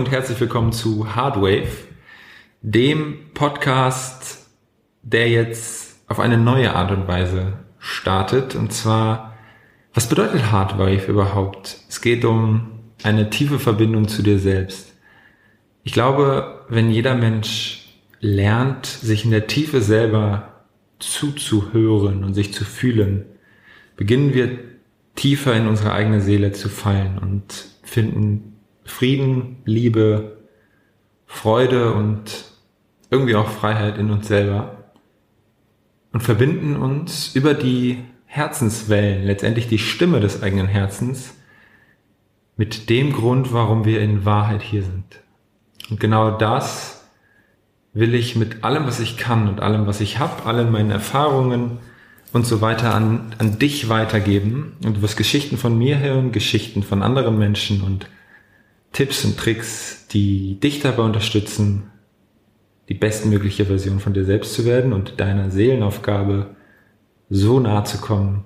Und herzlich willkommen zu Hardwave, dem Podcast, der jetzt auf eine neue Art und Weise startet. Und zwar, was bedeutet Hardwave überhaupt? Es geht um eine tiefe Verbindung zu dir selbst. Ich glaube, wenn jeder Mensch lernt, sich in der Tiefe selber zuzuhören und sich zu fühlen, beginnen wir tiefer in unsere eigene Seele zu fallen und finden Frieden, Liebe, Freude und irgendwie auch Freiheit in uns selber und verbinden uns über die Herzenswellen, letztendlich die Stimme des eigenen Herzens, mit dem Grund, warum wir in Wahrheit hier sind. Und genau das will ich mit allem, was ich kann und allem, was ich habe, allen meinen Erfahrungen und so weiter an, an dich weitergeben. Und du wirst Geschichten von mir hören, Geschichten von anderen Menschen und Tipps und Tricks, die dich dabei unterstützen, die bestmögliche Version von dir selbst zu werden und deiner Seelenaufgabe so nahe zu kommen,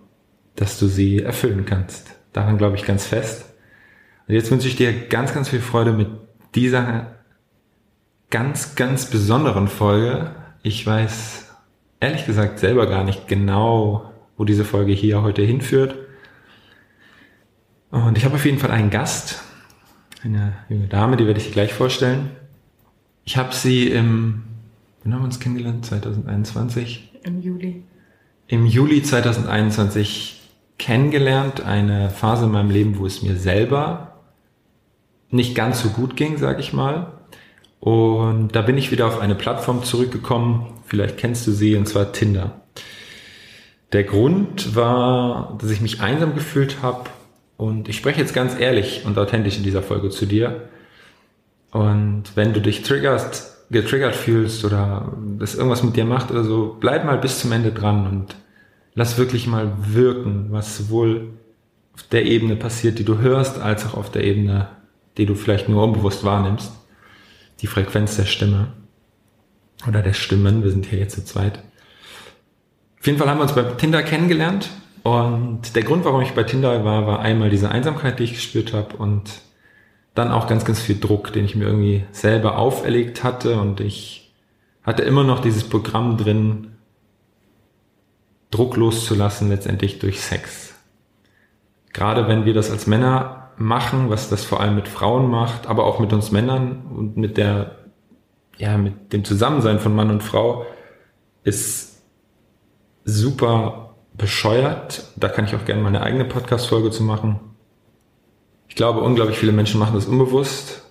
dass du sie erfüllen kannst. Daran glaube ich ganz fest. Und jetzt wünsche ich dir ganz, ganz viel Freude mit dieser ganz, ganz besonderen Folge. Ich weiß ehrlich gesagt selber gar nicht genau, wo diese Folge hier heute hinführt. Und ich habe auf jeden Fall einen Gast, eine junge Dame, die werde ich dir gleich vorstellen. Ich habe sie im, wann haben wir uns kennengelernt? 2021? Im Juli. Im Juli 2021 kennengelernt. Eine Phase in meinem Leben, wo es mir selber nicht ganz so gut ging, sage ich mal. Und da bin ich wieder auf eine Plattform zurückgekommen. Vielleicht kennst du sie, und zwar Tinder. Der Grund war, dass ich mich einsam gefühlt habe und ich spreche jetzt ganz ehrlich und authentisch in dieser Folge zu dir. Und wenn du dich triggerst, getriggert fühlst oder das irgendwas mit dir macht oder so, bleib mal bis zum Ende dran und lass wirklich mal wirken, was sowohl auf der Ebene passiert, die du hörst, als auch auf der Ebene, die du vielleicht nur unbewusst wahrnimmst. Die Frequenz der Stimme oder der Stimmen. Wir sind hier jetzt zu zweit. Auf jeden Fall haben wir uns bei Tinder kennengelernt und der Grund, warum ich bei Tinder war, war einmal diese Einsamkeit, die ich gespürt habe und dann auch ganz, ganz viel Druck, den ich mir irgendwie selber auferlegt hatte und ich hatte immer noch dieses Programm drin, Druck loszulassen, letztendlich durch Sex. Gerade wenn wir das als Männer machen, was das vor allem mit Frauen macht, aber auch mit uns Männern und mit der, ja, mit dem Zusammensein von Mann und Frau, ist super bescheuert. Da kann ich auch gerne mal eine eigene Podcast-Folge zu machen. Ich glaube, unglaublich viele Menschen machen das unbewusst.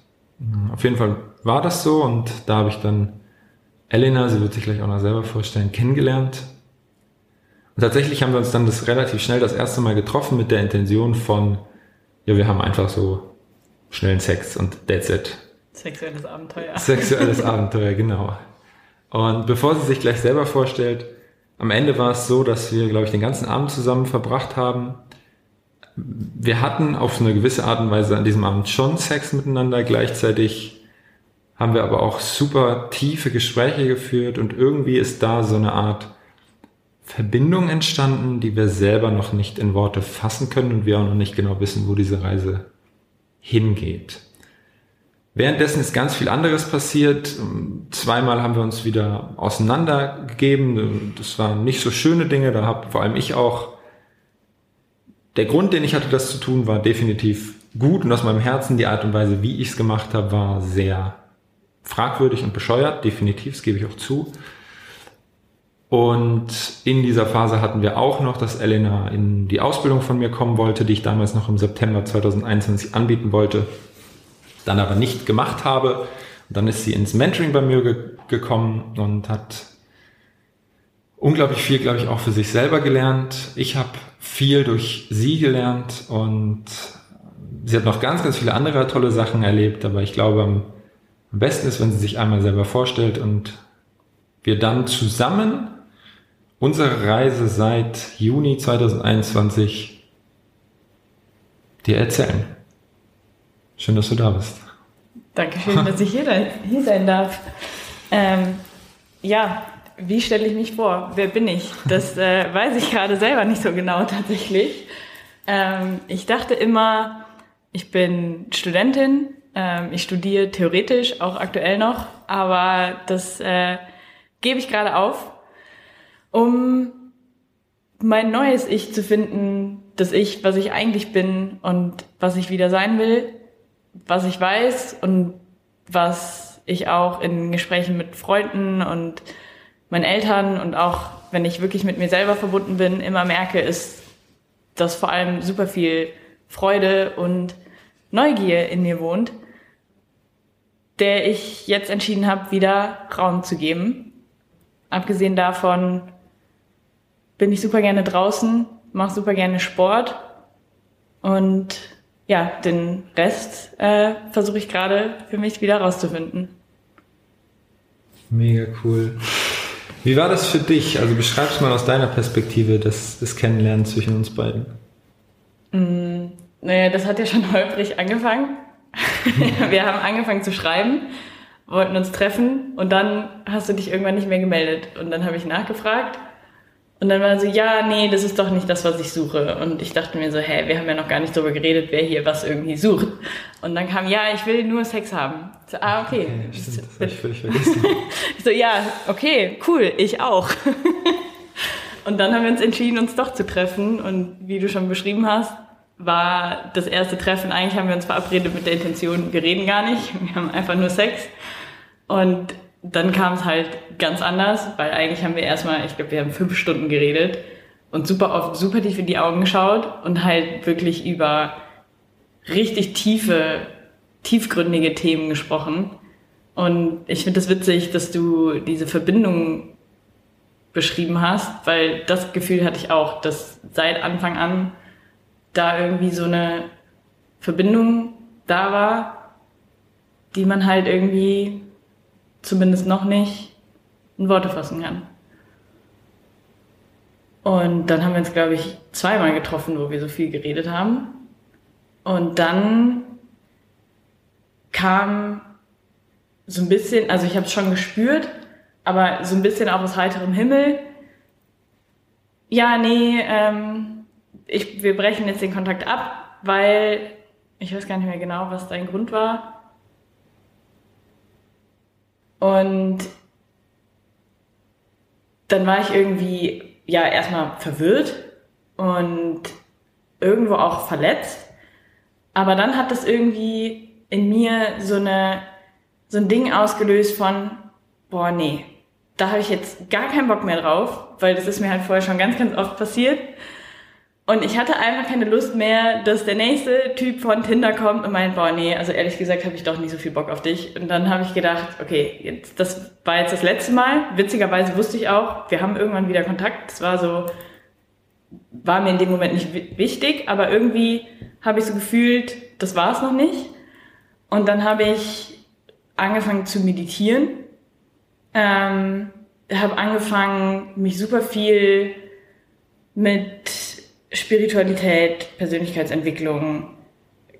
Auf jeden Fall war das so und da habe ich dann Elena, sie wird sich gleich auch noch selber vorstellen, kennengelernt. Und tatsächlich haben wir uns dann das relativ schnell das erste Mal getroffen mit der Intention von, ja, wir haben einfach so schnellen Sex und that's it. Sexuelles Abenteuer. Sexuelles Abenteuer, genau. Und bevor sie sich gleich selber vorstellt, am Ende war es so, dass wir, glaube ich, den ganzen Abend zusammen verbracht haben. Wir hatten auf eine gewisse Art und Weise an diesem Abend schon Sex miteinander. Gleichzeitig haben wir aber auch super tiefe Gespräche geführt und irgendwie ist da so eine Art Verbindung entstanden, die wir selber noch nicht in Worte fassen können und wir auch noch nicht genau wissen, wo diese Reise hingeht. Währenddessen ist ganz viel anderes passiert. Zweimal haben wir uns wieder auseinandergegeben. Das waren nicht so schöne Dinge. Da habe vor allem ich auch. Der Grund, den ich hatte, das zu tun, war definitiv gut und aus meinem Herzen die Art und Weise, wie ich es gemacht habe, war sehr fragwürdig und bescheuert. Definitiv, das gebe ich auch zu. Und in dieser Phase hatten wir auch noch, dass Elena in die Ausbildung von mir kommen wollte, die ich damals noch im September 2021 anbieten wollte dann aber nicht gemacht habe. Und dann ist sie ins Mentoring bei mir ge gekommen und hat unglaublich viel, glaube ich, auch für sich selber gelernt. Ich habe viel durch sie gelernt und sie hat noch ganz, ganz viele andere tolle Sachen erlebt, aber ich glaube, am besten ist, wenn sie sich einmal selber vorstellt und wir dann zusammen unsere Reise seit Juni 2021 dir erzählen. Schön, dass du da bist. Dankeschön, dass ich hier, hier sein darf. Ähm, ja, wie stelle ich mich vor? Wer bin ich? Das äh, weiß ich gerade selber nicht so genau tatsächlich. Ähm, ich dachte immer, ich bin Studentin, Ähm, ich studiere theoretisch, auch aktuell noch, aber das äh, gebe ich gerade auf, um mein neues Ich zu finden, das Ich, was ich eigentlich bin und was ich wieder sein will, was ich weiß und was ich auch in Gesprächen mit Freunden und meinen Eltern und auch wenn ich wirklich mit mir selber verbunden bin, immer merke, ist, dass vor allem super viel Freude und Neugier in mir wohnt, der ich jetzt entschieden habe, wieder Raum zu geben. Abgesehen davon bin ich super gerne draußen, mache super gerne Sport und ja, den Rest äh, versuche ich gerade für mich wieder rauszufinden. Mega cool. Wie war das für dich? Also beschreib's mal aus deiner Perspektive das, das Kennenlernen zwischen uns beiden. Mm, naja, das hat ja schon holprig angefangen. wir haben angefangen zu schreiben, wollten uns treffen und dann hast du dich irgendwann nicht mehr gemeldet. Und dann habe ich nachgefragt und dann war so, ja, nee, das ist doch nicht das, was ich suche. Und ich dachte mir so, hä, wir haben ja noch gar nicht darüber geredet, wer hier was irgendwie sucht. Und dann kam, ja, ich will nur Sex haben. So, ah, okay. okay stimmt, das habe ich völlig vergessen. ich so, ja, okay, cool, ich auch. und dann haben wir uns entschieden, uns doch zu treffen. Und wie du schon beschrieben hast, war das erste Treffen, eigentlich haben wir uns verabredet mit der Intention, wir reden gar nicht, wir haben einfach nur Sex. Und dann kam es halt ganz anders, weil eigentlich haben wir erstmal, ich glaube, wir haben fünf Stunden geredet und super oft super tief in die Augen geschaut und halt wirklich über richtig tiefe, tiefgründige Themen gesprochen. Und ich finde es das witzig, dass du diese Verbindung beschrieben hast, weil das Gefühl hatte ich auch, dass seit Anfang an da irgendwie so eine Verbindung da war, die man halt irgendwie zumindest noch nicht in Worte fassen kann. Und dann haben wir uns, glaube ich, zweimal getroffen, wo wir so viel geredet haben. Und dann kam so ein bisschen, also ich habe es schon gespürt, aber so ein bisschen auch aus heiterem Himmel. Ja, nee, ähm, ich, wir brechen jetzt den Kontakt ab, weil ich weiß gar nicht mehr genau, was dein Grund war. Und dann war ich irgendwie, ja, erstmal verwirrt und irgendwo auch verletzt. Aber dann hat das irgendwie in mir so eine, so ein Ding ausgelöst von, boah, nee, da habe ich jetzt gar keinen Bock mehr drauf, weil das ist mir halt vorher schon ganz, ganz oft passiert. Und ich hatte einfach keine Lust mehr, dass der nächste Typ von Tinder kommt und meint, boah, nee, also ehrlich gesagt habe ich doch nicht so viel Bock auf dich. Und dann habe ich gedacht, okay, jetzt, das war jetzt das letzte Mal. Witzigerweise wusste ich auch, wir haben irgendwann wieder Kontakt. Es war so, war mir in dem Moment nicht wichtig, aber irgendwie habe ich so gefühlt, das war es noch nicht. Und dann habe ich angefangen zu meditieren, ähm, habe angefangen, mich super viel mit Spiritualität, Persönlichkeitsentwicklung,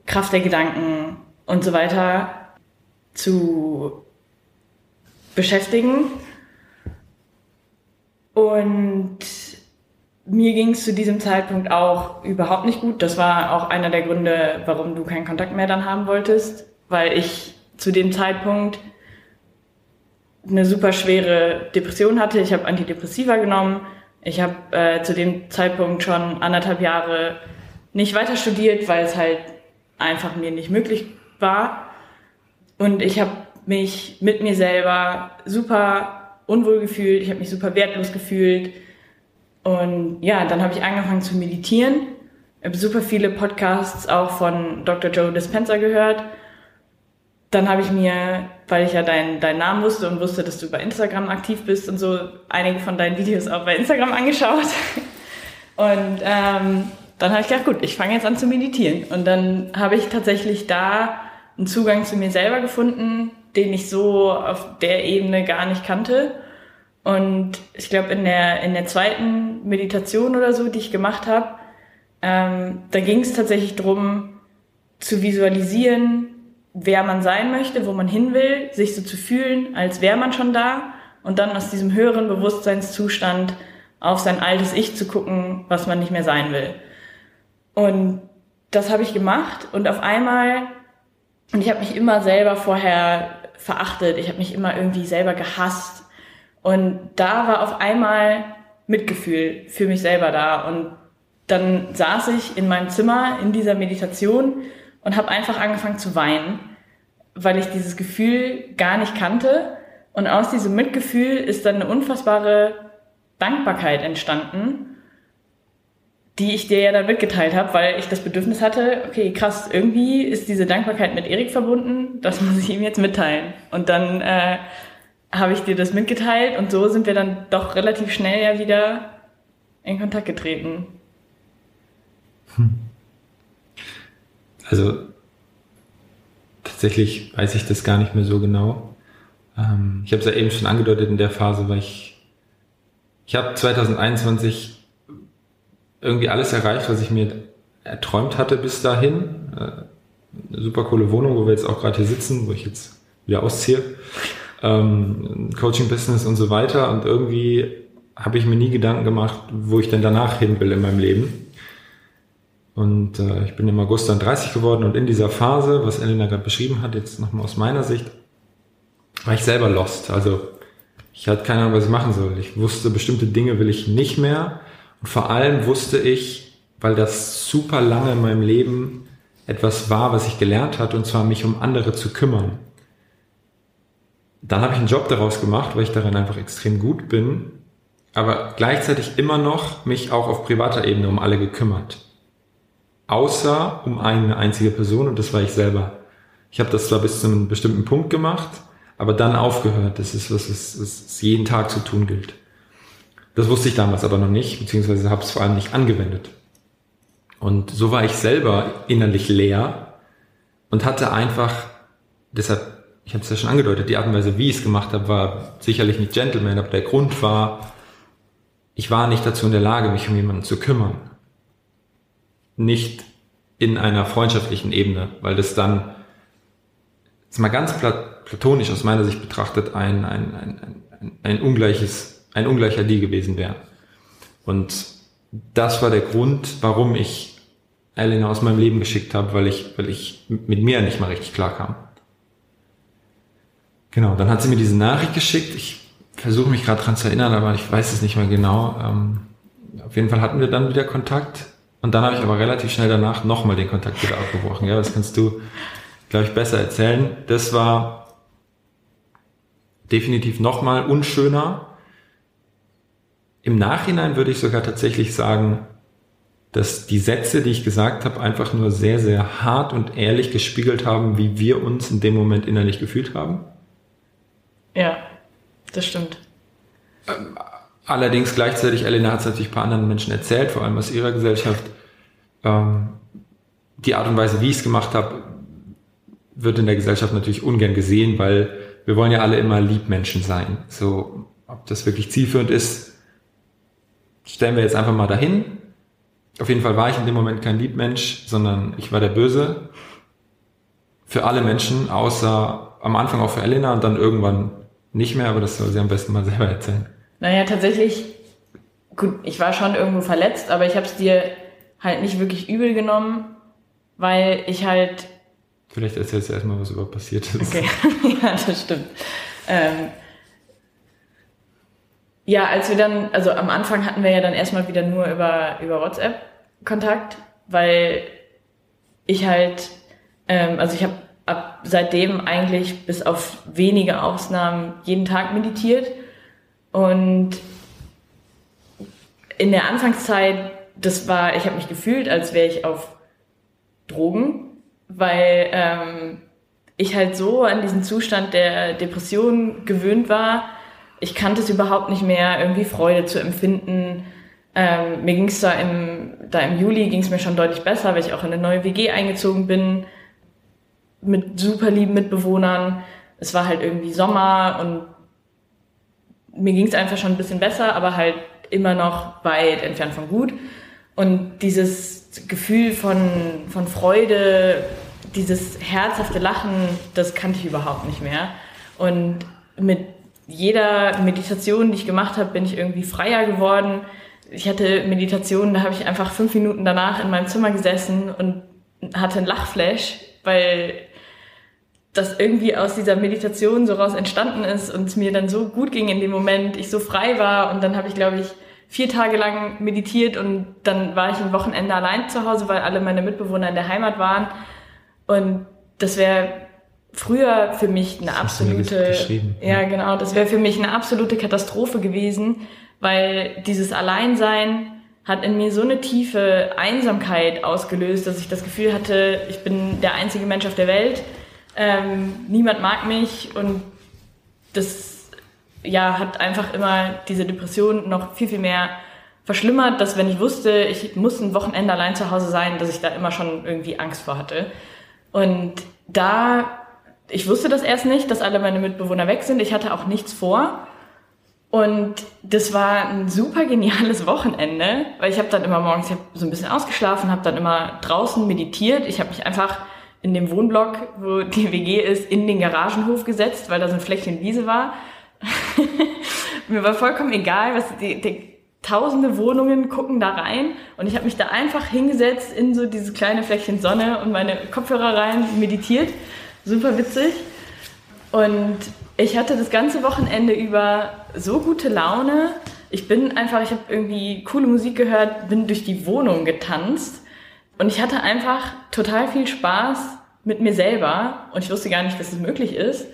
Kraft der Gedanken und so weiter zu beschäftigen. Und mir ging es zu diesem Zeitpunkt auch überhaupt nicht gut. Das war auch einer der Gründe, warum du keinen Kontakt mehr dann haben wolltest, weil ich zu dem Zeitpunkt eine super schwere Depression hatte. Ich habe Antidepressiva genommen ich habe äh, zu dem Zeitpunkt schon anderthalb Jahre nicht weiter studiert, weil es halt einfach mir nicht möglich war. Und ich habe mich mit mir selber super unwohl gefühlt, ich habe mich super wertlos gefühlt. Und ja, dann habe ich angefangen zu meditieren. Ich habe super viele Podcasts auch von Dr. Joe Dispenza gehört dann habe ich mir, weil ich ja deinen dein Namen wusste und wusste, dass du bei Instagram aktiv bist und so, einige von deinen Videos auch bei Instagram angeschaut. Und ähm, dann habe ich gedacht, gut, ich fange jetzt an zu meditieren. Und dann habe ich tatsächlich da einen Zugang zu mir selber gefunden, den ich so auf der Ebene gar nicht kannte. Und ich glaube, in der, in der zweiten Meditation oder so, die ich gemacht habe, ähm, da ging es tatsächlich darum, zu visualisieren, wer man sein möchte, wo man hin will, sich so zu fühlen, als wäre man schon da und dann aus diesem höheren Bewusstseinszustand auf sein altes Ich zu gucken, was man nicht mehr sein will. Und das habe ich gemacht und auf einmal Und ich habe mich immer selber vorher verachtet, ich habe mich immer irgendwie selber gehasst. Und da war auf einmal Mitgefühl für mich selber da. Und dann saß ich in meinem Zimmer in dieser Meditation und habe einfach angefangen zu weinen, weil ich dieses Gefühl gar nicht kannte. Und aus diesem Mitgefühl ist dann eine unfassbare Dankbarkeit entstanden die ich dir ja dann mitgeteilt habe, weil ich das Bedürfnis hatte, okay, krass, irgendwie ist diese Dankbarkeit mit Erik verbunden, das muss ich ihm jetzt mitteilen. Und dann äh, habe ich dir das mitgeteilt und so sind wir dann doch relativ schnell ja wieder in Kontakt getreten. Hm. Also tatsächlich weiß ich das gar nicht mehr so genau. Ähm, ich habe es ja eben schon angedeutet in der Phase, weil ich ich habe 2021 irgendwie alles erreicht, was ich mir erträumt hatte bis dahin. Äh, super coole Wohnung, wo wir jetzt auch gerade hier sitzen, wo ich jetzt wieder ausziehe. Ähm, Coaching-Business und so weiter. Und irgendwie habe ich mir nie Gedanken gemacht, wo ich denn danach hin will in meinem Leben. Und äh, ich bin im August dann 30 geworden und in dieser Phase, was Elena gerade beschrieben hat, jetzt nochmal aus meiner Sicht, war ich selber lost. Also ich hatte keine Ahnung, was ich machen soll. Ich wusste, bestimmte Dinge will ich nicht mehr. Und vor allem wusste ich, weil das super lange in meinem Leben etwas war, was ich gelernt hatte, und zwar mich um andere zu kümmern. Dann habe ich einen Job daraus gemacht, weil ich darin einfach extrem gut bin, aber gleichzeitig immer noch mich auch auf privater Ebene um alle gekümmert. Außer um eine einzige Person und das war ich selber. Ich habe das zwar bis zu einem bestimmten Punkt gemacht, aber dann aufgehört. Das ist was, was, was jeden Tag zu tun gilt. Das wusste ich damals aber noch nicht, beziehungsweise habe es vor allem nicht angewendet. Und so war ich selber innerlich leer und hatte einfach, deshalb, ich habe es ja schon angedeutet, die Art und Weise, wie ich es gemacht habe, war sicherlich nicht Gentleman, aber der Grund war, ich war nicht dazu in der Lage, mich um jemanden zu kümmern. Nicht in einer freundschaftlichen Ebene, weil das dann, jetzt mal ganz platonisch aus meiner Sicht betrachtet, ein, ein, ein, ein, ein ungleiches ein ungleicher Deal gewesen wäre. Und das war der Grund, warum ich Elena aus meinem Leben geschickt habe, weil ich, weil ich mit mir nicht mal richtig klar kam. Genau, dann hat sie mir diese Nachricht geschickt. Ich versuche mich gerade dran zu erinnern, aber ich weiß es nicht mehr genau. Ähm, auf jeden Fall hatten wir dann wieder Kontakt. Und dann habe ich aber relativ schnell danach nochmal den Kontakt wieder abgebrochen. Ja, das kannst du, glaube ich, besser erzählen. Das war definitiv nochmal unschöner, im Nachhinein würde ich sogar tatsächlich sagen, dass die Sätze, die ich gesagt habe, einfach nur sehr, sehr hart und ehrlich gespiegelt haben, wie wir uns in dem Moment innerlich gefühlt haben. Ja, das stimmt. Ähm, allerdings gleichzeitig, Elena hat es natürlich ein paar anderen Menschen erzählt, vor allem aus ihrer Gesellschaft. Ähm, die Art und Weise, wie ich es gemacht habe, wird in der Gesellschaft natürlich ungern gesehen, weil wir wollen ja alle immer Liebmenschen sein. So, ob das wirklich zielführend ist, stellen wir jetzt einfach mal dahin. Auf jeden Fall war ich in dem Moment kein Liebmensch, sondern ich war der Böse. Für alle Menschen, außer am Anfang auch für Elena und dann irgendwann nicht mehr, aber das soll sie am besten mal selber erzählen. Naja, tatsächlich, gut, ich war schon irgendwo verletzt, aber ich habe es dir halt nicht wirklich übel genommen, weil ich halt. Vielleicht erzählst du erstmal, was überhaupt passiert ist. Okay, ja, das stimmt. Ähm, ja, als wir dann, also am Anfang hatten wir ja dann erstmal wieder nur über, über WhatsApp Kontakt, weil ich halt, ähm, also ich habe ab seitdem eigentlich bis auf wenige Ausnahmen jeden Tag meditiert und in der Anfangszeit, das war, ich habe mich gefühlt, als wäre ich auf Drogen, weil ähm, ich halt so an diesen Zustand der Depression gewöhnt war, ich kannte es überhaupt nicht mehr, irgendwie Freude zu empfinden. Ähm, mir ging es da im, da im Juli ging es mir schon deutlich besser, weil ich auch in eine neue WG eingezogen bin mit super lieben Mitbewohnern. Es war halt irgendwie Sommer und mir ging es einfach schon ein bisschen besser, aber halt immer noch weit entfernt von gut. Und dieses Gefühl von, von Freude, dieses herzhafte Lachen, das kannte ich überhaupt nicht mehr. Und mit jeder Meditation, die ich gemacht habe, bin ich irgendwie freier geworden. Ich hatte Meditationen, da habe ich einfach fünf Minuten danach in meinem Zimmer gesessen und hatte einen Lachflash, weil das irgendwie aus dieser Meditation so raus entstanden ist und es mir dann so gut ging in dem Moment, ich so frei war. Und dann habe ich, glaube ich, vier Tage lang meditiert und dann war ich ein Wochenende allein zu Hause, weil alle meine Mitbewohner in der Heimat waren. Und das wäre früher für mich eine absolute, ja genau, das wäre für mich eine absolute Katastrophe gewesen, weil dieses Alleinsein hat in mir so eine tiefe Einsamkeit ausgelöst, dass ich das Gefühl hatte, ich bin der einzige Mensch auf der Welt ähm, niemand mag mich und das ja, hat einfach immer diese Depression noch viel, viel mehr verschlimmert, dass wenn ich wusste, ich muss ein Wochenende allein zu Hause sein, dass ich da immer schon irgendwie Angst vor hatte. Und da, ich wusste das erst nicht, dass alle meine Mitbewohner weg sind. Ich hatte auch nichts vor. Und das war ein super geniales Wochenende, weil ich habe dann immer morgens, ich hab so ein bisschen ausgeschlafen, habe dann immer draußen meditiert. Ich habe mich einfach in dem Wohnblock, wo die WG ist, in den Garagenhof gesetzt, weil da so ein Fleckchen Wiese war. Mir war vollkommen egal, was die, die tausende Wohnungen gucken da rein und ich habe mich da einfach hingesetzt in so dieses kleine Fleckchen Sonne und meine Kopfhörer rein meditiert. Super witzig. Und ich hatte das ganze Wochenende über so gute Laune. Ich bin einfach, ich habe irgendwie coole Musik gehört, bin durch die Wohnung getanzt und ich hatte einfach total viel Spaß mit mir selber und ich wusste gar nicht, dass es möglich ist.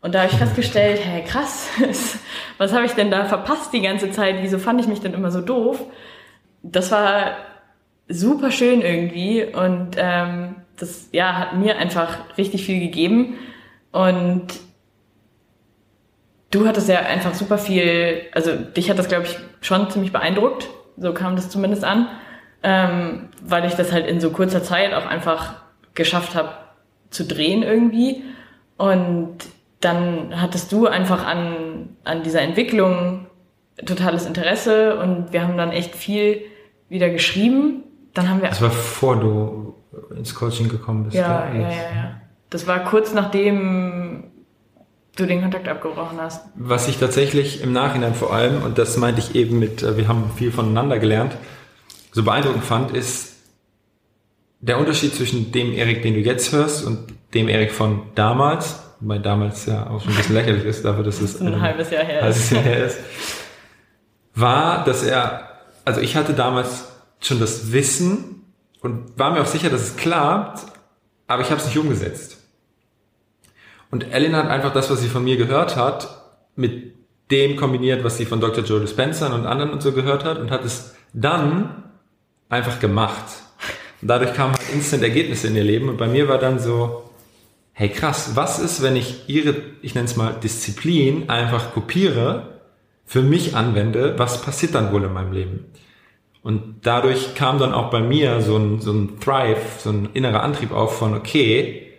Und da habe ich festgestellt, hey krass, was habe ich denn da verpasst die ganze Zeit? Wieso fand ich mich denn immer so doof? Das war super schön irgendwie und ähm, das ja hat mir einfach richtig viel gegeben und du hattest ja einfach super viel, also dich hat das glaube ich schon ziemlich beeindruckt, so kam das zumindest an ähm, weil ich das halt in so kurzer Zeit auch einfach geschafft habe zu drehen irgendwie. Und dann hattest du einfach an, an dieser Entwicklung totales Interesse und wir haben dann echt viel wieder geschrieben. Dann haben wir. Das war vor du ins Coaching gekommen bist. Ja, ja, ja, ja. Das war kurz nachdem du den Kontakt abgebrochen hast. Was ich tatsächlich im Nachhinein vor allem, und das meinte ich eben mit, äh, wir haben viel voneinander gelernt, so beeindruckend fand, ist der Unterschied zwischen dem Erik, den du jetzt hörst, und dem Erik von damals, weil damals ja auch schon ein bisschen lächerlich ist, dafür, dass es ein, ein halbes Jahr her ist. Jahr her ist, war, dass er, also ich hatte damals schon das Wissen und war mir auch sicher, dass es klappt, aber ich habe es nicht umgesetzt. Und Ellen hat einfach das, was sie von mir gehört hat, mit dem kombiniert, was sie von Dr. Joe Dispenza und anderen und so gehört hat und hat es dann einfach gemacht. Und dadurch kamen halt instant Ergebnisse in ihr Leben. Und bei mir war dann so, hey krass, was ist, wenn ich ihre, ich nenne es mal Disziplin, einfach kopiere, für mich anwende, was passiert dann wohl in meinem Leben? Und dadurch kam dann auch bei mir so ein, so ein Thrive, so ein innerer Antrieb auf von, okay,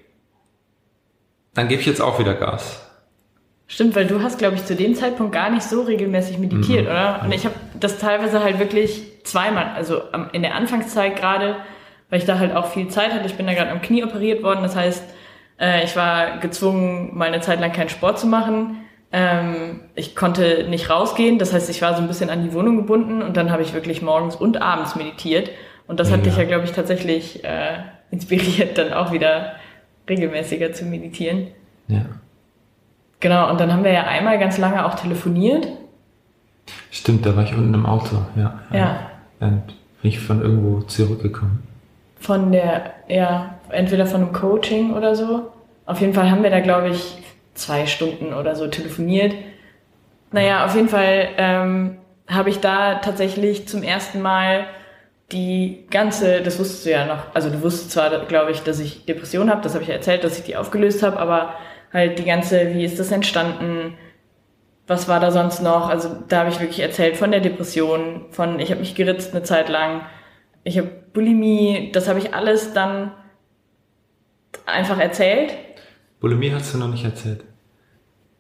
dann gebe ich jetzt auch wieder Gas. Stimmt, weil du hast, glaube ich, zu dem Zeitpunkt gar nicht so regelmäßig meditiert, mhm. oder? Und ich habe das teilweise halt wirklich zweimal, also in der Anfangszeit gerade, weil ich da halt auch viel Zeit hatte. Ich bin da gerade am Knie operiert worden. Das heißt, äh, ich war gezwungen, mal eine Zeit lang keinen Sport zu machen. Ähm, ich konnte nicht rausgehen. Das heißt, ich war so ein bisschen an die Wohnung gebunden und dann habe ich wirklich morgens und abends meditiert. Und das hat ja. dich ja, glaube ich, tatsächlich äh, inspiriert, dann auch wieder regelmäßiger zu meditieren. Ja. Genau, und dann haben wir ja einmal ganz lange auch telefoniert. Stimmt, da war ich unten im Auto, ja. Ja. Dann bin ich von irgendwo zurückgekommen. Von der, ja, entweder von einem Coaching oder so. Auf jeden Fall haben wir da, glaube ich, zwei Stunden oder so telefoniert. Naja, auf jeden Fall ähm, habe ich da tatsächlich zum ersten Mal die ganze, das wusstest du ja noch, also du wusstest zwar, glaube ich, dass ich Depression habe, das habe ich ja erzählt, dass ich die aufgelöst habe, aber halt die ganze, wie ist das entstanden, was war da sonst noch? Also da habe ich wirklich erzählt von der Depression, von ich habe mich geritzt eine Zeit lang, ich habe Bulimie, das habe ich alles dann einfach erzählt. Bulimie hast du noch nicht erzählt.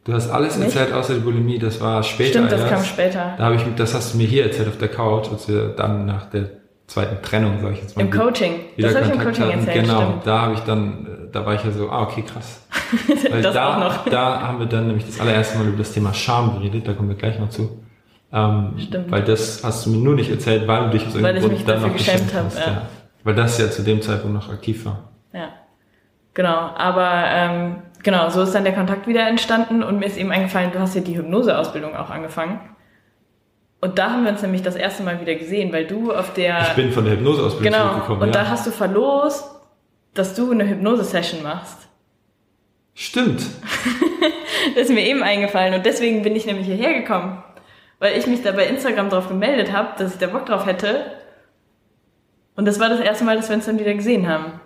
Du hast alles nicht? erzählt außer die Bulimie, das war später. Stimmt, das erst. kam später. Da habe ich, das hast du mir hier erzählt auf der Couch, als wir dann nach der zweiten Trennung, sag ich jetzt mal. Im Coaching. das habe ich im Coaching hatten. erzählt. Genau, stimmt. da habe ich dann, da war ich ja so, ah, okay, krass. Weil das da, auch noch. da haben wir dann nämlich das allererste Mal über das Thema Scham geredet, da kommen wir gleich noch zu. Ähm, stimmt. Weil das hast du mir nur nicht erzählt, weil du dich aus irgendeinem Grund dann noch geschämt hast. Ja. Ja. Weil das ja zu dem Zeitpunkt noch aktiv war. Ja. Genau, aber ähm, genau, so ist dann der Kontakt wieder entstanden und mir ist eben eingefallen, du hast ja die Hypnoseausbildung auch angefangen. Und da haben wir uns nämlich das erste Mal wieder gesehen, weil du auf der... Ich bin von der Hypnoseausbildung genau, zurückgekommen. und ja. da hast du verlost, dass du eine Hypnose-Session machst. Stimmt. Das ist mir eben eingefallen und deswegen bin ich nämlich hierher gekommen. Weil ich mich da bei Instagram drauf gemeldet habe, dass ich da Bock drauf hätte. Und das war das erste Mal, dass wir uns dann wieder gesehen haben.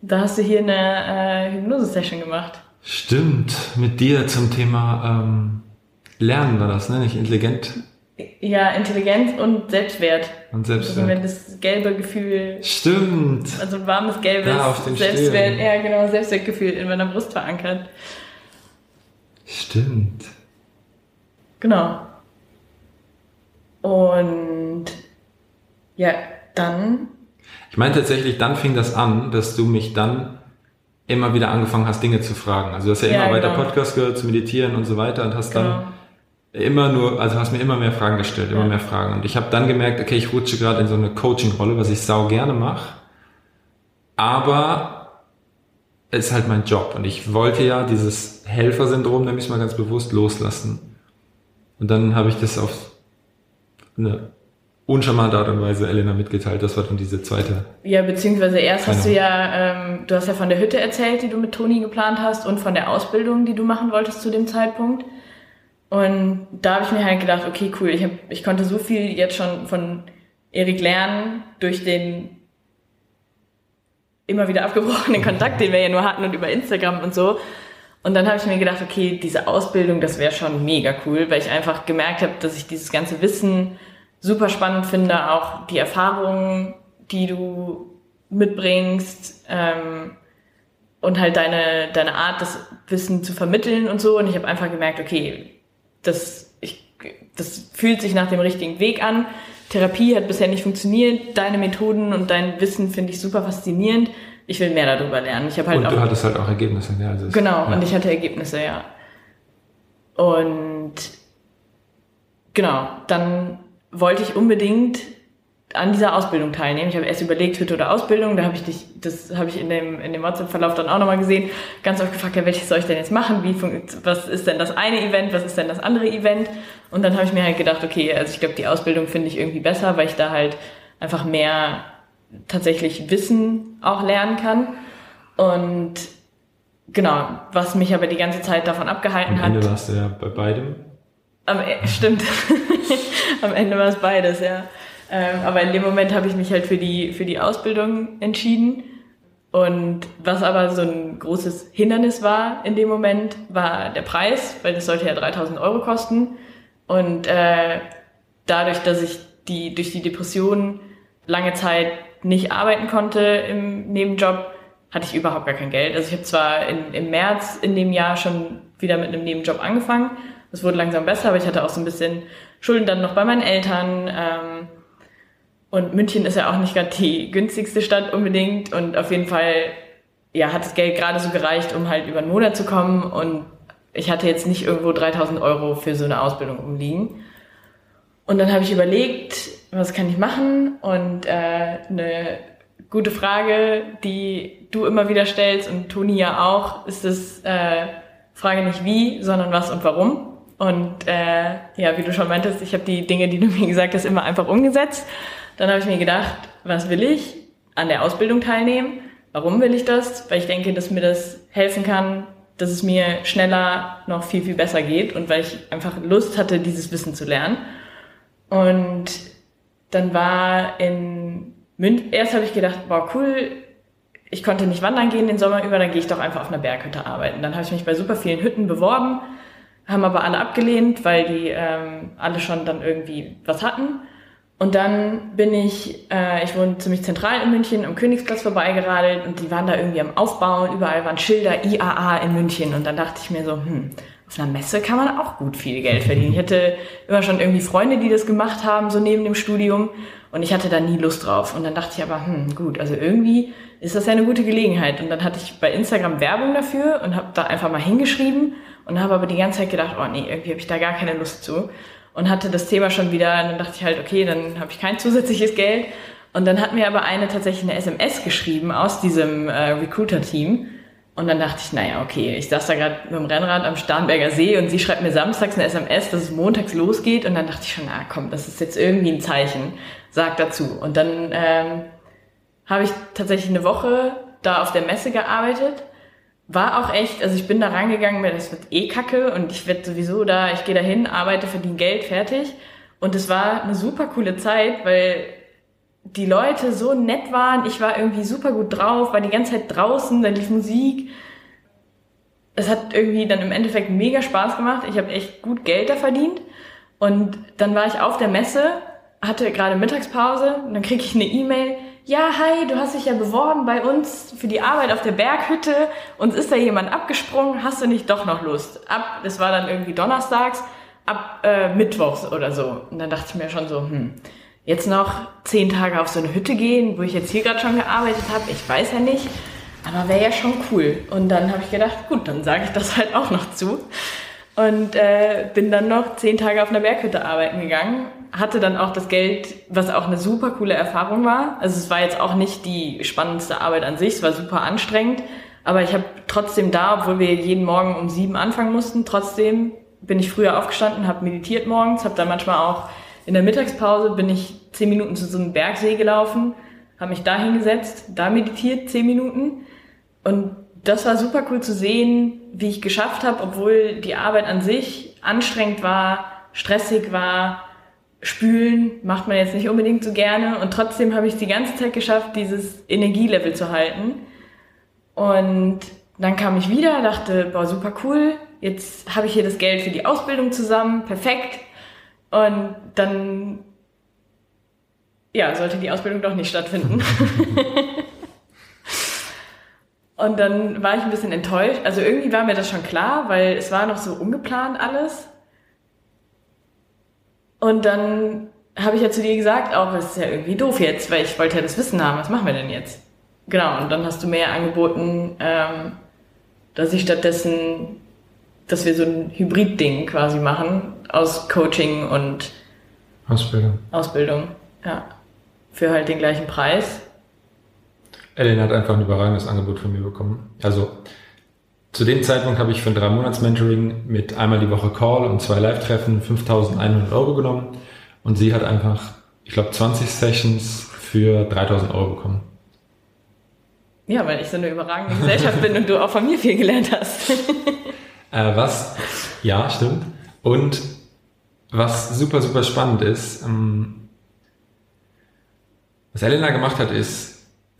Da hast du hier eine äh, Hypnose-Session gemacht. Stimmt. Mit dir zum Thema ähm, Lernen war das, ne? Nicht intelligent Ja, Intelligenz und Selbstwert. und Also wenn Selbstwert. das gelbe Gefühl, Stimmt. also ein warmes gelbes Ja, auf den Selbstwert, Stirn. ja genau, Selbstwertgefühl in meiner Brust verankert. Stimmt. Genau. Und ja, dann Ich meine tatsächlich, dann fing das an, dass du mich dann immer wieder angefangen hast, Dinge zu fragen. Also du hast ja, Ja, immer weiter genau. Podcast gehört, zu meditieren und so weiter und hast genau. dann immer nur, also hast mir immer mehr Fragen gestellt, immer mehr Fragen. Und ich habe dann gemerkt, okay, ich rutsche gerade in so eine Coaching-Rolle, was ich sau gerne mache. Aber es ist halt mein Job. Und ich wollte ja dieses Helfersyndrom, nämlich mal ganz bewusst loslassen. Und dann habe ich das auf eine uncharmante Art und Weise Elena mitgeteilt. Das war dann diese zweite Ja, beziehungsweise erst hast du ja, ähm, du hast ja von der Hütte erzählt, die du mit Toni geplant hast und von der Ausbildung, die du machen wolltest zu dem Zeitpunkt. Und da habe ich mir halt gedacht, okay, cool, ich, hab, ich konnte so viel jetzt schon von Erik lernen durch den immer wieder abgebrochenen Kontakt, den wir ja nur hatten und über Instagram und so. Und dann habe ich mir gedacht, okay, diese Ausbildung, das wäre schon mega cool, weil ich einfach gemerkt habe, dass ich dieses ganze Wissen super spannend finde, auch die Erfahrungen, die du mitbringst ähm, und halt deine, deine Art, das Wissen zu vermitteln und so. Und ich habe einfach gemerkt, okay, das, ich, das fühlt sich nach dem richtigen Weg an. Therapie hat bisher nicht funktioniert. Deine Methoden und dein Wissen finde ich super faszinierend. Ich will mehr darüber lernen. Ich habe halt Und auch du hattest halt auch Ergebnisse, ja. Also es- Genau, ja. und ich hatte Ergebnisse, ja. Und genau, dann wollte ich unbedingt an dieser Ausbildung teilnehmen. Ich habe erst überlegt, Hütte oder Ausbildung, da habe ich dich, das habe ich in dem, in dem WhatsApp-Verlauf dann auch nochmal gesehen, ganz oft gefragt, ja, welches soll ich denn jetzt machen? Wie was ist denn das eine Event, was ist denn das andere Event? Und dann habe ich mir halt gedacht, okay, also ich glaube, die Ausbildung finde ich irgendwie besser, weil ich da halt einfach mehr tatsächlich Wissen auch lernen kann. Und genau, was mich aber die ganze Zeit davon abgehalten Am hat. Ende warst du ja bei beidem. Am, E- stimmt. Am Ende war es beides, ja. Ähm, aber in dem Moment habe ich mich halt für die, für die Ausbildung entschieden. Und was aber so ein großes Hindernis war in dem Moment, war der Preis, weil das sollte ja 3000 Euro kosten. Und äh, dadurch, dass ich die, durch die Depression lange Zeit nicht arbeiten konnte im Nebenjob, hatte ich überhaupt gar kein Geld. Also ich habe zwar in, im März in dem Jahr schon wieder mit einem Nebenjob angefangen. Das wurde langsam besser, aber ich hatte auch so ein bisschen Schulden dann noch bei meinen Eltern. Ähm, und München ist ja auch nicht gerade die günstigste Stadt unbedingt. Und auf jeden Fall, ja, hat das Geld gerade so gereicht, um halt über einen Monat zu kommen. Und ich hatte jetzt nicht irgendwo 3000 Euro für so eine Ausbildung umliegen. Und dann habe ich überlegt, was kann ich machen? Und äh, eine gute Frage, die du immer wieder stellst und Toni ja auch, ist das äh, Frage nicht wie, sondern was und warum. Und äh, ja, wie du schon meintest, ich habe die Dinge, die du mir gesagt hast, immer einfach umgesetzt. Dann habe ich mir gedacht, was will ich? An der Ausbildung teilnehmen. Warum will ich das? Weil ich denke, dass mir das helfen kann, dass es mir schneller noch viel, viel besser geht und weil ich einfach Lust hatte, dieses Wissen zu lernen. Und dann war in München, erst habe ich gedacht, boah, cool, ich konnte nicht wandern gehen den Sommer über, dann gehe ich doch einfach auf einer Berghütte arbeiten. Dann habe ich mich bei super vielen Hütten beworben, haben aber alle abgelehnt, weil die ähm, alle schon dann irgendwie was hatten. Und dann bin ich, äh, ich wohne ziemlich zentral in München, am Königsplatz vorbeigeradelt und die waren da irgendwie am Aufbauen, überall waren Schilder IAA in München und dann dachte ich mir so, hm, auf einer Messe kann man auch gut viel Geld verdienen. Ich hatte immer schon irgendwie Freunde, die das gemacht haben, so neben dem Studium und ich hatte da nie Lust drauf. Und dann dachte ich aber, hm, gut, also irgendwie ist das ja eine gute Gelegenheit. Und dann hatte ich bei Instagram Werbung dafür und habe da einfach mal hingeschrieben und habe aber die ganze Zeit gedacht, oh nee, irgendwie habe ich da gar keine Lust zu und hatte das Thema schon wieder, und dann dachte ich halt, okay, dann habe ich kein zusätzliches Geld Und dann hat mir aber eine tatsächlich eine SMS geschrieben aus diesem äh, Recruiter-Team. Und dann dachte ich, naja, okay, ich saß da gerade mit dem Rennrad am Starnberger See und sie schreibt mir samstags eine SMS, dass es montags losgeht. Und dann dachte ich schon, na komm, das ist jetzt irgendwie ein Zeichen. Sag dazu. Und dann ähm, habe ich tatsächlich eine Woche da auf der Messe gearbeitet. War auch echt, also ich bin da rangegangen, mir das wird eh kacke und ich werde sowieso da, ich gehe da hin, arbeite, verdiene Geld, fertig. Und es war eine super coole Zeit, weil die Leute so nett waren. Ich war irgendwie super gut drauf, war die ganze Zeit draußen, dann lief Musik. Es hat irgendwie dann im Endeffekt mega Spaß gemacht. Ich habe echt gut Geld da verdient. Und dann war ich auf der Messe, hatte gerade Mittagspause und dann kriege ich eine E-Mail. Ja, hi, du hast dich ja beworben bei uns für die Arbeit auf der Berghütte. Uns ist da jemand abgesprungen. Hast du nicht doch noch Lust? Ab, das war dann irgendwie donnerstags, ab äh, mittwochs oder so. Und dann dachte ich mir schon so, hm, jetzt noch zehn Tage auf so eine Hütte gehen, wo ich jetzt hier gerade schon gearbeitet habe, ich weiß ja nicht, aber wäre ja schon cool. Und dann habe ich gedacht, gut, dann sage ich das halt auch noch zu. Und äh, bin dann noch zehn Tage auf einer Berghütte arbeiten gegangen. Hatte dann auch das Geld, was auch eine super coole Erfahrung war. Also es war jetzt auch nicht die spannendste Arbeit an sich, es war super anstrengend. Aber ich habe trotzdem da, obwohl wir jeden Morgen um sieben anfangen mussten, trotzdem bin ich früher aufgestanden, habe meditiert morgens, habe dann manchmal auch in der Mittagspause bin ich zehn Minuten zu so einem Bergsee gelaufen, habe mich da hingesetzt, da meditiert zehn Minuten und das war super cool zu sehen, wie ich geschafft habe, obwohl die Arbeit an sich anstrengend war, stressig war. Spülen macht man jetzt nicht unbedingt so gerne und trotzdem habe ich die ganze Zeit geschafft, dieses Energielevel zu halten. Und dann kam ich wieder, dachte, boah, super cool, jetzt habe ich hier das Geld für die Ausbildung zusammen, perfekt. Und dann ja, sollte die Ausbildung doch nicht stattfinden. und dann war ich ein bisschen enttäuscht. Also irgendwie war mir das schon klar, weil es war noch so ungeplant alles. Und dann habe ich ja zu dir gesagt, auch es ist ja irgendwie doof jetzt, weil ich wollte ja das Wissen haben, was machen wir denn jetzt? Genau, und dann hast du mir angeboten, ähm, dass ich stattdessen, dass wir so ein Hybrid-Ding quasi machen aus Coaching und Ausbildung. Ausbildung, ja für halt den gleichen Preis. Ellen hat einfach ein überragendes Angebot von mir bekommen. Also zu dem Zeitpunkt habe ich für ein drei Monats Mentoring mit einmal die Woche Call und zwei Live-Treffen 5.100 Euro genommen und sie hat einfach, ich glaube, 20 Sessions für 3.000 Euro bekommen. Ja, weil ich so eine überragende Gesellschaft bin und du auch von mir viel gelernt hast. äh, was? Ja, stimmt. Und was super, super spannend ist, ähm, was Elena gemacht hat, ist,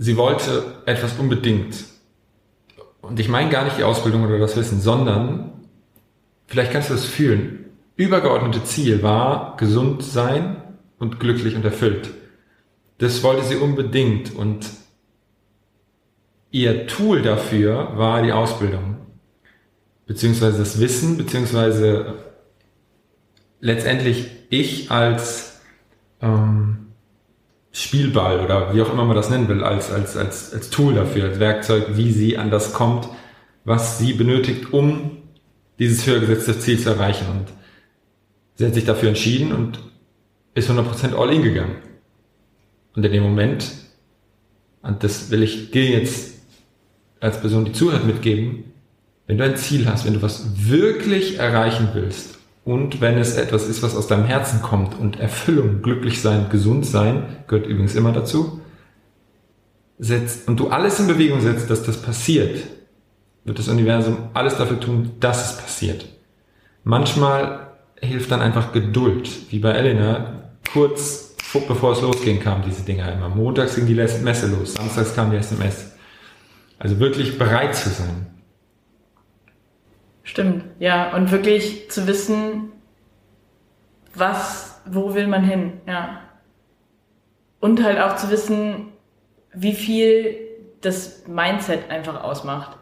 sie wollte etwas unbedingt. Und ich meine gar nicht die Ausbildung oder das Wissen, sondern, vielleicht kannst du das fühlen, übergeordnete Ziel war gesund sein und glücklich und erfüllt. Das wollte sie unbedingt und ihr Tool dafür war die Ausbildung, beziehungsweise das Wissen, beziehungsweise letztendlich ich als ähm, Spielball oder wie auch immer man das nennen will, als, als, als, als Tool dafür, als Werkzeug, wie sie an das kommt, was sie benötigt, um dieses höher gesetzte Ziel zu erreichen. Und sie hat sich dafür entschieden und ist 100% all in gegangen. Und in dem Moment, und das will ich dir jetzt als Person, die zuhört, mitgeben, wenn du ein Ziel hast, wenn du was wirklich erreichen willst und wenn es etwas ist, was aus deinem Herzen kommt und Erfüllung, glücklich sein, gesund sein, gehört übrigens immer dazu, setzt und du alles in Bewegung setzt, dass das passiert, wird das Universum alles dafür tun, dass es passiert. Manchmal hilft dann einfach Geduld, wie bei Elena, kurz bevor es losgehen kam, diese Dinge immer. Montags ging die Messe los, samstags kam die SMS. Also wirklich bereit zu sein. Stimmt, ja. Und wirklich zu wissen, was, wo will man hin, ja. Und halt auch zu wissen, wie viel das Mindset einfach ausmacht.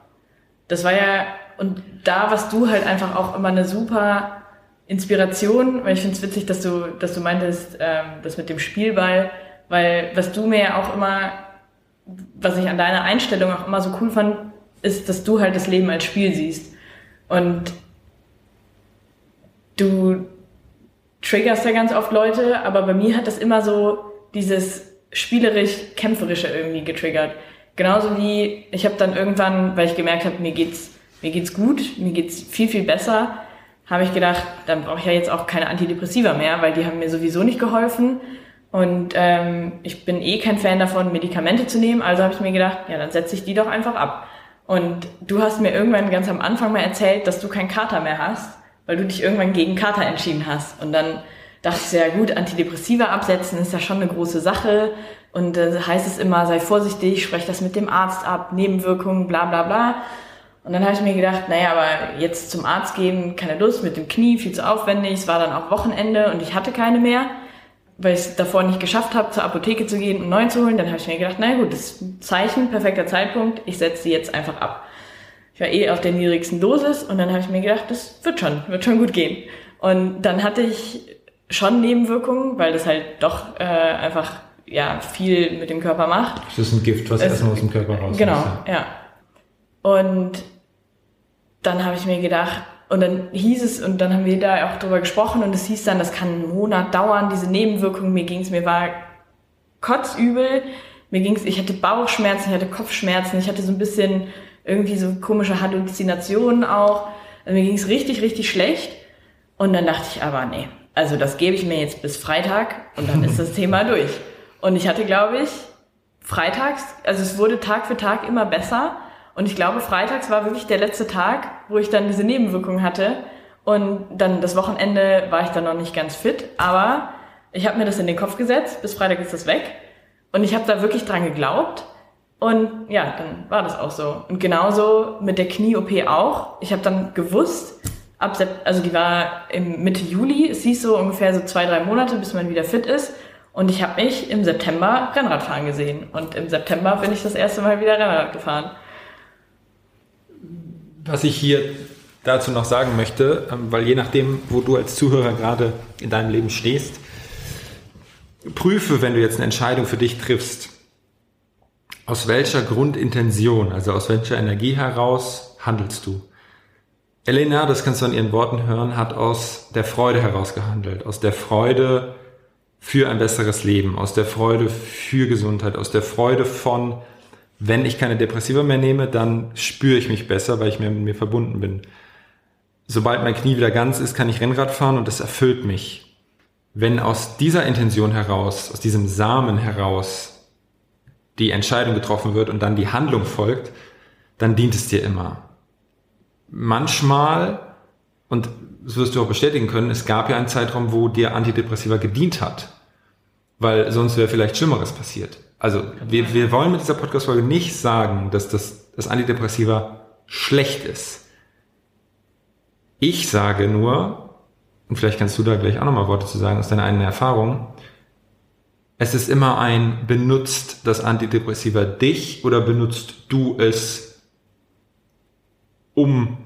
Das war ja, und da warst du halt einfach auch immer eine super Inspiration, weil ich finde es witzig, dass du, dass du meintest, ähm, das mit dem Spielball, weil was du mir ja auch immer, was ich an deiner Einstellung auch immer so cool fand, ist, dass du halt das Leben als Spiel siehst. Und du triggerst ja ganz oft Leute, aber bei mir hat das immer so dieses spielerisch, kämpferischer irgendwie getriggert. Genauso wie ich habe dann irgendwann, weil ich gemerkt habe, mir geht's mir geht's gut, mir geht's viel viel besser, habe ich gedacht, dann brauche ich ja jetzt auch keine Antidepressiva mehr, weil die haben mir sowieso nicht geholfen. Und ähm, ich bin eh kein Fan davon, Medikamente zu nehmen. Also habe ich mir gedacht, ja, dann setze ich die doch einfach ab. Und du hast mir irgendwann ganz am Anfang mal erzählt, dass du keinen Kater mehr hast, weil du dich irgendwann gegen Kater entschieden hast. Und dann dachte ich, ja gut, Antidepressiva absetzen ist ja schon eine große Sache. Und äh, heißt es immer, sei vorsichtig, sprech das mit dem Arzt ab, Nebenwirkungen, bla bla bla. Und dann habe ich mir gedacht, naja, aber jetzt zum Arzt gehen, keine Lust, mit dem Knie, viel zu aufwendig. Es war dann auch Wochenende und ich hatte keine mehr, weil ich es davor nicht geschafft habe, zur Apotheke zu gehen und neuen zu holen. Dann habe ich mir gedacht, naja gut, das ist ein Zeichen, perfekter Zeitpunkt, ich setze sie jetzt einfach ab. Ich war eh auf der niedrigsten Dosis und dann habe ich mir gedacht, das wird schon, wird schon gut gehen. Und dann hatte ich schon Nebenwirkungen, weil das halt doch äh, einfach ja viel mit dem Körper macht. Das ist ein Gift, was erstmal aus dem Körper rauskommt. Genau, ja. Und dann habe ich mir gedacht, und dann hieß es, und dann haben wir da auch drüber gesprochen, und es hieß dann, das kann einen Monat dauern, diese Nebenwirkungen. Mir ging es, mir war kotzübel, mir ging es, ich hatte Bauchschmerzen, ich hatte Kopfschmerzen, ich hatte so ein bisschen irgendwie so komische Halluzinationen auch. Also mir ging es richtig, richtig schlecht. Und dann dachte ich aber, nee, also das gebe ich mir jetzt bis Freitag und dann ist das Thema durch. Und ich hatte, glaube ich, freitags, also es wurde Tag für Tag immer besser. Und ich glaube, freitags war wirklich der letzte Tag, wo ich dann diese Nebenwirkungen hatte. Und dann das Wochenende war ich dann noch nicht ganz fit. Aber ich habe mir das in den Kopf gesetzt, bis Freitag ist das weg. Und ich habe da wirklich dran geglaubt. Und ja, dann war das auch so. Und genauso mit der Knie-OP auch. Ich habe dann gewusst, ab also die war im Mitte Juli, es hieß so ungefähr so zwei, drei Monate, bis man wieder fit ist. Und ich habe mich im September Rennradfahren gesehen. Und im September bin ich das erste Mal wieder Rennrad gefahren. Was ich hier dazu noch sagen möchte, ähm, weil je nachdem, wo du als Zuhörer gerade in deinem Leben stehst, prüfe, wenn du jetzt eine Entscheidung für dich triffst, aus welcher Grundintention, also aus welcher Energie heraus handelst du. Elena, das kannst du an ihren Worten hören, hat aus der Freude heraus gehandelt, aus der Freude für ein besseres Leben, aus der Freude für Gesundheit, aus der Freude von wenn ich keine Depressiva mehr nehme, dann spüre ich mich besser, weil ich mehr mit mir verbunden bin. Sobald mein Knie wieder ganz ist, kann ich Rennrad fahren und das erfüllt mich. Wenn aus dieser Intention heraus, aus diesem Samen heraus die Entscheidung getroffen wird und dann die Handlung folgt, dann dient es dir immer. Manchmal, und das wirst du auch bestätigen können, es gab ja einen Zeitraum, wo dir Antidepressiva gedient hat. Weil sonst wäre vielleicht Schlimmeres passiert. Also wir, wir wollen mit dieser Podcast-Folge nicht sagen, dass das, das Antidepressiva schlecht ist. Ich sage nur, und vielleicht kannst du da gleich auch nochmal Worte zu sagen aus deiner eigenen Erfahrung, es ist immer ein, benutzt das Antidepressiva dich oder benutzt du es, um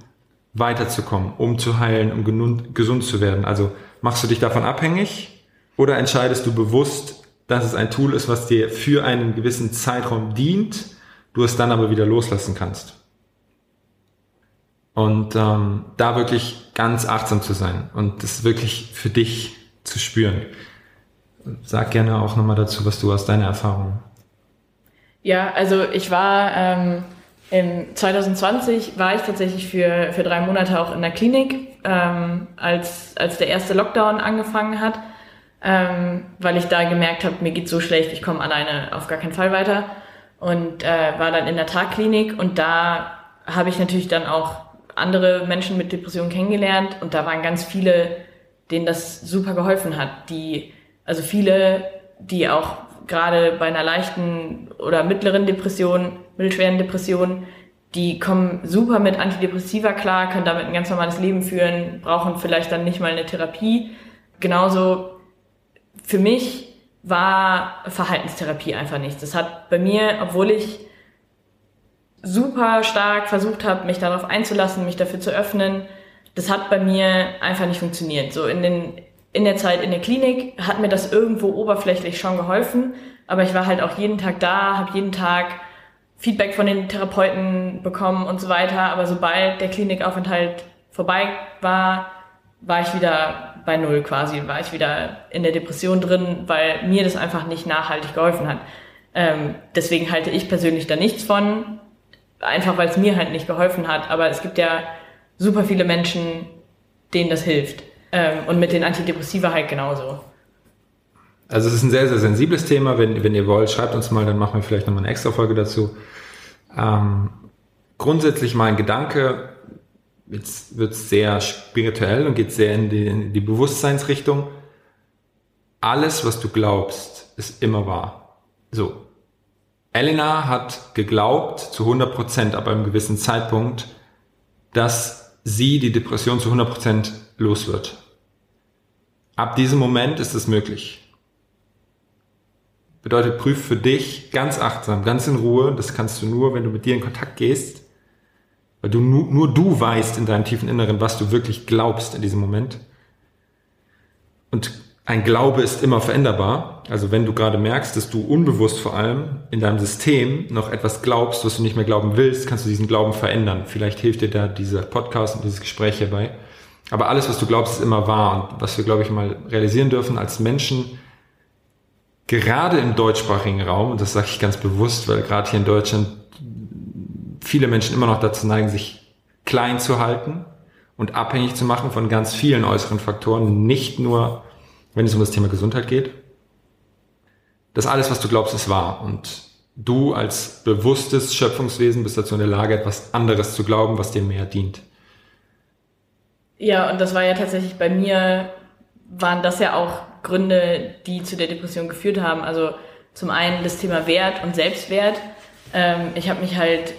weiterzukommen, um zu heilen, um gesund zu werden. Also machst du dich davon abhängig oder entscheidest du bewusst, dass es ein Tool ist, was dir für einen gewissen Zeitraum dient, du es dann aber wieder loslassen kannst. Und ähm, da wirklich ganz achtsam zu sein und das wirklich für dich zu spüren. Sag gerne auch nochmal dazu, was du aus deiner Erfahrung. Ja, also ich war ähm, im 2020 war ich tatsächlich für, für drei Monate auch in der Klinik, ähm, als, als der erste Lockdown angefangen hat ähm, weil ich da gemerkt habe, mir geht so schlecht, ich komme alleine auf gar keinen Fall weiter und äh, war dann in der Tagklinik und da habe ich natürlich dann auch andere Menschen mit Depressionen kennengelernt und da waren ganz viele, denen das super geholfen hat, die also viele, die auch gerade bei einer leichten oder mittleren Depression, mittelschweren Depression, die kommen super mit Antidepressiva klar, können damit ein ganz normales Leben führen, brauchen vielleicht dann nicht mal eine Therapie. Genauso für mich war Verhaltenstherapie einfach nichts. Das hat bei mir, obwohl ich super stark versucht habe, mich darauf einzulassen, mich dafür zu öffnen, das hat bei mir einfach nicht funktioniert. So in den in der Zeit in der Klinik hat mir das irgendwo oberflächlich schon geholfen, aber ich war halt auch jeden Tag da, habe jeden Tag Feedback von den Therapeuten bekommen und so weiter. Aber sobald der Klinikaufenthalt vorbei war, war ich wieder bei Null quasi, war ich wieder in der Depression drin, weil mir das einfach nicht nachhaltig geholfen hat. Ähm, deswegen halte ich persönlich da nichts von, einfach weil es mir halt nicht geholfen hat. Aber es gibt ja super viele Menschen, denen das hilft. Ähm, und mit den Antidepressiva halt genauso. Also es ist ein sehr, sehr sensibles Thema. Wenn, wenn ihr wollt, schreibt uns mal, dann machen wir vielleicht nochmal eine extra Folge dazu. Ähm, grundsätzlich mein Gedanke, jetzt wird es sehr spirituell und geht sehr in die, in die Bewusstseinsrichtung. Alles, was du glaubst, ist immer wahr. So. Elena hat geglaubt, zu 100 Prozent ab einem gewissen Zeitpunkt, dass sie die Depression zu 100 Prozent los wird. Ab diesem Moment ist es möglich. Bedeutet, prüf für dich ganz achtsam, ganz in Ruhe. Das kannst du nur, wenn du mit dir in Kontakt gehst. Weil du nur, nur du weißt in deinem tiefen Inneren, was du wirklich glaubst in diesem Moment. Und ein Glaube ist immer veränderbar. Also wenn du gerade merkst, dass du unbewusst vor allem in deinem System noch etwas glaubst, was du nicht mehr glauben willst, kannst du diesen Glauben verändern. Vielleicht hilft dir da dieser Podcast und dieses Gespräch hierbei. Aber alles, was du glaubst, ist immer wahr. Und was wir, glaube ich, mal realisieren dürfen als Menschen, gerade im deutschsprachigen Raum, und das sage ich ganz bewusst, weil gerade hier in Deutschland viele Menschen immer noch dazu neigen, sich klein zu halten und abhängig zu machen von ganz vielen äußeren Faktoren, nicht nur, wenn es um das Thema Gesundheit geht. Das alles, was du glaubst, ist wahr. Und du als bewusstes Schöpfungswesen bist dazu in der Lage, etwas anderes zu glauben, was dir mehr dient. Ja, und das war ja tatsächlich bei mir, waren das ja auch Gründe, die zu der Depression geführt haben. Also zum einen das Thema Wert und Selbstwert. Ähm, ich habe mich halt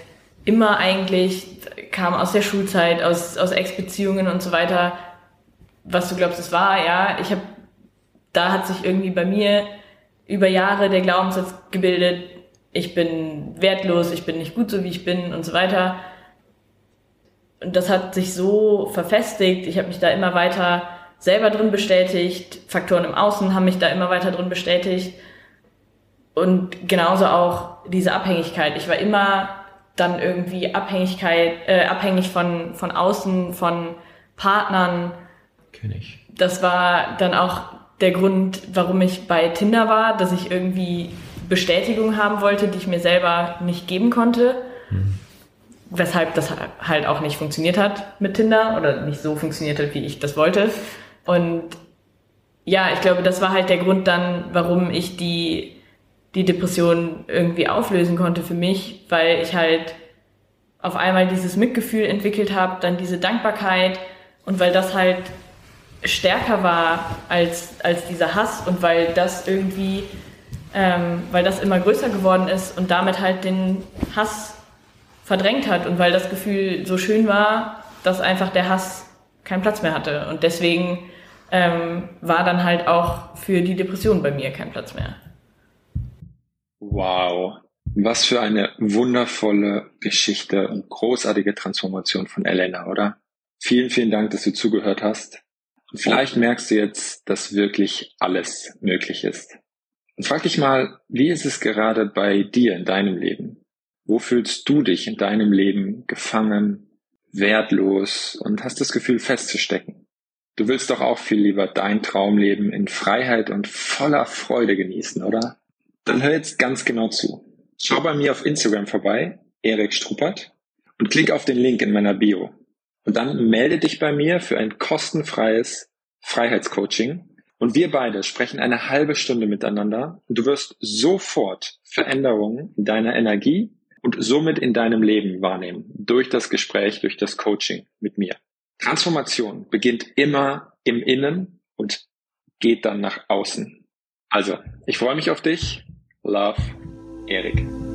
immer eigentlich, kam aus der Schulzeit, aus, aus Ex-Beziehungen und so weiter, was du glaubst, es war, ja, ich habe, da hat sich irgendwie bei mir über Jahre der Glaubenssatz gebildet, ich bin wertlos, ich bin nicht gut so, wie ich bin und so weiter. Und das hat sich so verfestigt, ich habe mich da immer weiter selber drin bestätigt, Faktoren im Außen haben mich da immer weiter drin bestätigt und genauso auch diese Abhängigkeit. Ich war immer dann irgendwie Abhängigkeit, äh, abhängig von, von außen, von Partnern. Kenn ich. Das war dann auch der Grund, warum ich bei Tinder war, dass ich irgendwie Bestätigung haben wollte, die ich mir selber nicht geben konnte. Hm. Weshalb das halt auch nicht funktioniert hat mit Tinder oder nicht so funktioniert hat, wie ich das wollte. Und ja, ich glaube, das war halt der Grund dann, warum ich die, die Depression irgendwie auflösen konnte für mich, weil ich halt auf einmal dieses Mitgefühl entwickelt habe, dann diese Dankbarkeit und weil das halt stärker war als, als dieser Hass und weil das irgendwie, ähm, weil das immer größer geworden ist und damit halt den Hass verdrängt hat und weil das Gefühl so schön war, dass einfach der Hass keinen Platz mehr hatte. Und deswegen ähm, war dann halt auch für die Depression bei mir kein Platz mehr. Wow. Was für eine wundervolle Geschichte und großartige Transformation von Elena, oder? Vielen, vielen Dank, dass du zugehört hast. Und vielleicht merkst du jetzt, dass wirklich alles möglich ist. Und frag dich mal, wie ist es gerade bei dir in deinem Leben? Wo fühlst du dich in deinem Leben gefangen, wertlos und hast das Gefühl festzustecken? Du willst doch auch viel lieber dein Traumleben in Freiheit und voller Freude genießen, oder? Dann hör jetzt ganz genau zu. Schau bei mir auf Instagram vorbei, Erik Struppert, und klick auf den Link in meiner Bio. Und dann melde dich bei mir für ein kostenfreies Freiheitscoaching. Und wir beide sprechen eine halbe Stunde miteinander und du wirst sofort Veränderungen in deiner Energie und somit in deinem Leben wahrnehmen. Durch das Gespräch, durch das Coaching mit mir. Transformation beginnt immer im Innen und geht dann nach außen. Also, ich freue mich auf dich. Love, Erik.